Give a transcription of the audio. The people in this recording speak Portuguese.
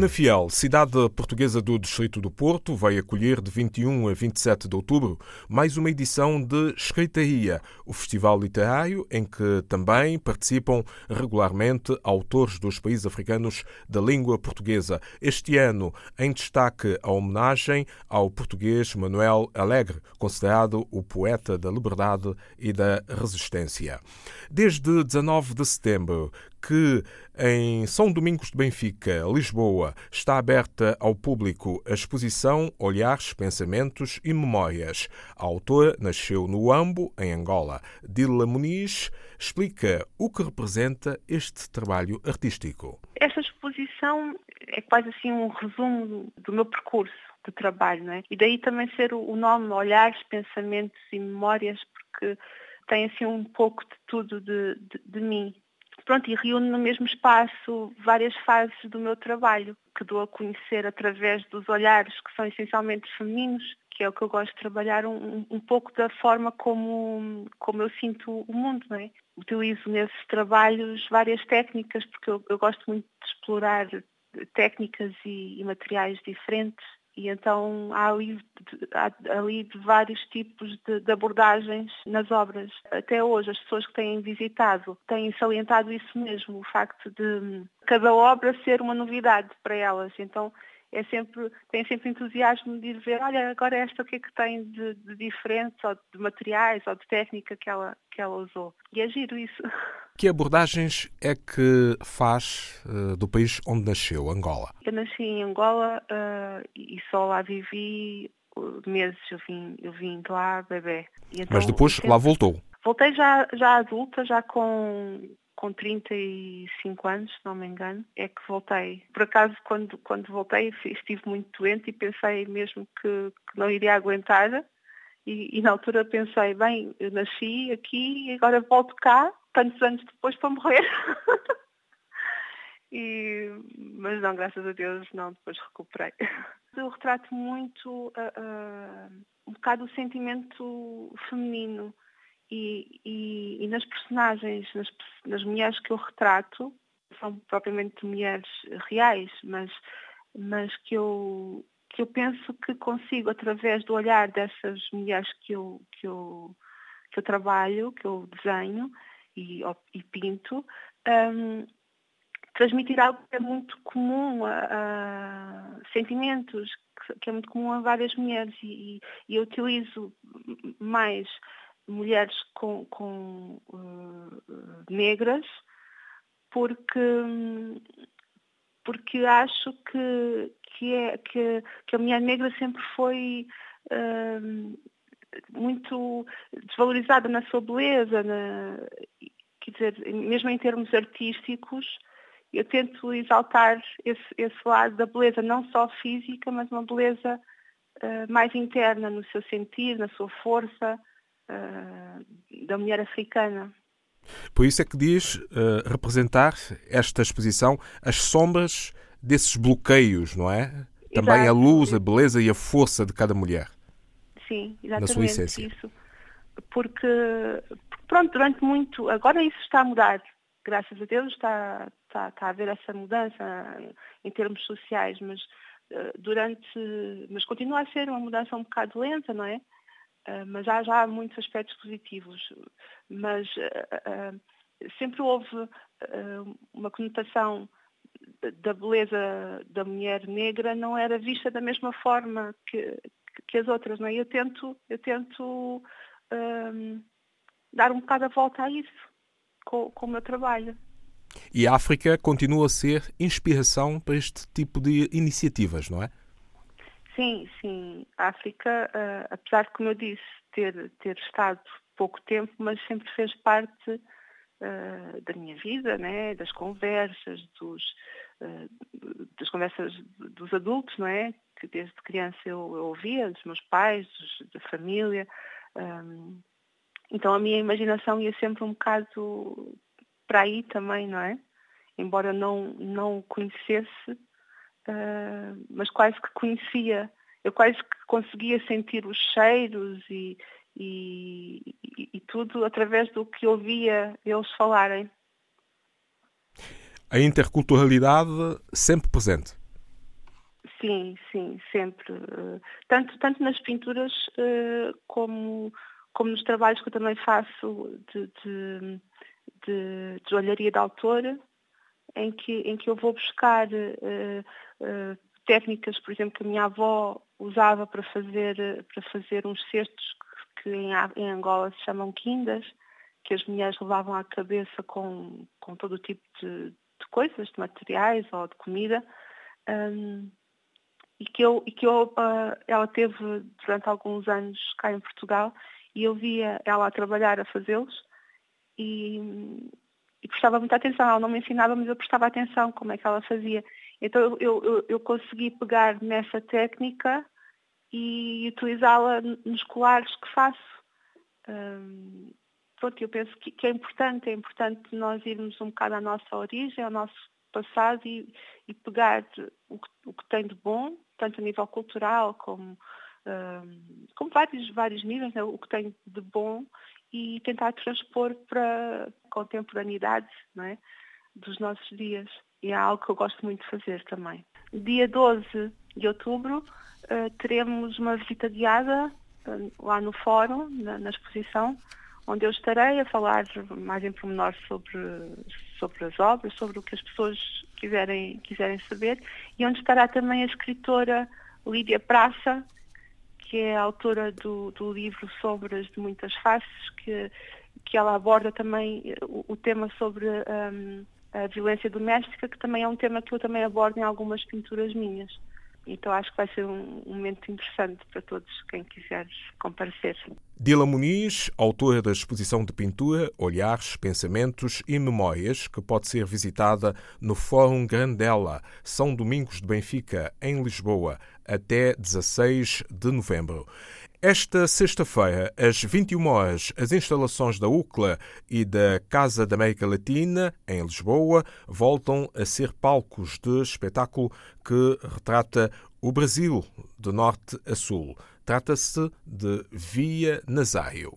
Penafiel, cidade portuguesa do Distrito do Porto, vai acolher de 21 a 27 de outubro mais uma edição de Escritaria, o festival literário em que também participam regularmente autores dos países africanos da língua portuguesa. Este ano, em destaque a homenagem ao português Manuel Alegre, considerado o poeta da liberdade e da resistência. Desde 19 de setembro, que em São Domingos de Benfica, Lisboa, está aberta ao público a exposição Olhares, Pensamentos e Memórias. A autora nasceu no Ambo, em Angola. Dila Muniz explica o que representa este trabalho artístico. Esta exposição é quase assim um resumo do meu percurso de trabalho, não é? E daí também ser o nome Olhares, Pensamentos e Memórias, porque tem assim um pouco de tudo de, de, de mim pronto, e reúne no mesmo espaço várias fases do meu trabalho, que dou a conhecer através dos olhares que são essencialmente femininos, que é o que eu gosto de trabalhar um, um pouco da forma como, como eu sinto o mundo, não é? Utilizo nesses trabalhos várias técnicas, porque eu, eu gosto muito de explorar técnicas e, e materiais diferentes e então há ali, há ali vários tipos de, de, abordagens nas obras. Até hoje as pessoas que têm visitado têm salientado isso mesmo, o facto de cada obra ser uma novidade para elas. Então é sempre, tem sempre entusiasmo de ver, olha, agora esta o que é que tem de, de diferente, ou de materiais, ou de técnica que ela, que ela usou. E é giro isso. Que abordagens é que faz uh, do país onde nasceu, Angola? Eu nasci em Angola uh, e só lá vivi meses, eu vim, eu vim de lá bebê. Então, Mas depois lá voltou? Voltei já, já adulta, já com com 35 anos, se não me engano, é que voltei. Por acaso, quando, quando voltei, estive muito doente e pensei mesmo que, que não iria aguentar. E, e, na altura pensei, bem, eu nasci aqui e agora volto cá, tantos anos depois para morrer. e, mas não, graças a Deus, não, depois recuperei. Eu retrato muito uh, uh, um bocado o sentimento feminino e, e, e nas personagens, nas, nas, mulheres que eu retrato, são propriamente mulheres reais, mas, mas que, eu, que eu penso que consigo, através do olhar dessas mulheres que eu, que eu, que eu trabalho, que eu desenho e, e pinto, um, transmitir algo que é muito comum a, a sentimentos, que é muito comum a várias mulheres e, e eu utilizo mais mulheres com, com uh, negras, porque, porque acho que, que, é, que, que a mulher negra sempre foi uh, muito desvalorizada na sua beleza, na, quer dizer, mesmo em termos artísticos, eu tento exaltar esse, esse lado da beleza, não só física, mas uma beleza uh, mais interna no seu sentir, na sua força, uh, da mulher africana. Por isso é que diz uh, representar esta exposição as sombras desses bloqueios, não é? Também Exato. a luz, a beleza e a força de cada mulher. Sim, exatamente. Na sua essência. Isso. Porque, pronto, durante muito. Agora isso está a mudar. Graças a Deus está, está, está a haver essa mudança em termos sociais, mas uh, durante. Mas continua a ser uma mudança um bocado lenta, não é? Ah, mas há já muitos aspectos positivos. Mas uh, sempre houve uma conotação da beleza da mulher negra não era vista da mesma forma que, que as outras. Não é? Eu tento, eu tento dar um bocado a volta a isso com, com o meu trabalho. E a África continua a ser inspiração para este tipo de iniciativas, não é? Sim, sim. A África, uh, apesar de, como eu disse, ter, ter estado pouco tempo, mas sempre fez parte uh, da minha vida, né? das conversas, dos, uh, das conversas dos adultos, não é? Que desde criança eu, eu ouvia, dos meus pais, dos, da família. Um, então a minha imaginação ia sempre um bocado para aí também, não é? Embora não, não conhecesse uh, mas quase que conhecia. Eu quase que conseguia sentir os cheiros e, e, e, e tudo através do que ouvia eles falarem. A interculturalidade sempre presente. Sim, sim, sempre. Uh, tanto, tanto nas pinturas uh, como, como nos trabalhos que eu também faço de, de, de, de olharia de autor, em que, em que eu vou buscar uh, técnicas, por exemplo, que a minha avó usava para fazer, para fazer uns cestos que em, Angola se chamam quindas, que as mulheres levavam à cabeça com, com todo o tipo de, de coisas, de materiais ou de comida. Um, e que, eu, e que eu, uh, ela teve durante alguns anos cá em Portugal e eu via ela a trabalhar a fazê-los e, e prestava muita atenção. Ela não me ensinava, mas eu prestava atenção como é que ela fazia. Então eu, eu, eu consegui pegar nessa técnica e utilizá-la nos colares que faço. Um, pronto, eu penso que, que, é importante, é importante nós irmos um bocado à nossa origem, ao nosso passado e, e pegar o que, o que, tem de bom, tanto a nível cultural como, como vários, vários níveis, né, o que tem de bom e tentar transpor para a contemporaneidade não é, dos nossos dias. E é algo que eu gosto muito de fazer também. Dia 12 de outubro uh, teremos uma visita guiada uh, lá no fórum, na, na, exposição, onde eu estarei a falar mais em pormenor sobre, sobre as obras, sobre o que as pessoas quiserem, quiserem saber, e onde estará também a escritora Lídia Praça, que é autora do, do livro Sombras de Muitas Faces, que, que ela aborda também o, o tema sobre um, a violência doméstica, que também é um tema que eu também abordo em algumas pinturas minhas. Então acho que vai ser um, momento interessante para todos quem quiser comparecer. Dila Muniz, autora da exposição de pintura Olhares, Pensamentos e Memórias, que pode ser visitada no Fórum Grandela, São Domingos de Benfica, em Lisboa, até 16 de novembro. Esta sexta-feira, às 21 horas, as instalações da UCLA e da Casa da América Latina, em Lisboa, voltam a ser palcos de espetáculo que retrata o Brasil de norte a sul. Trata-se de Via Nazário.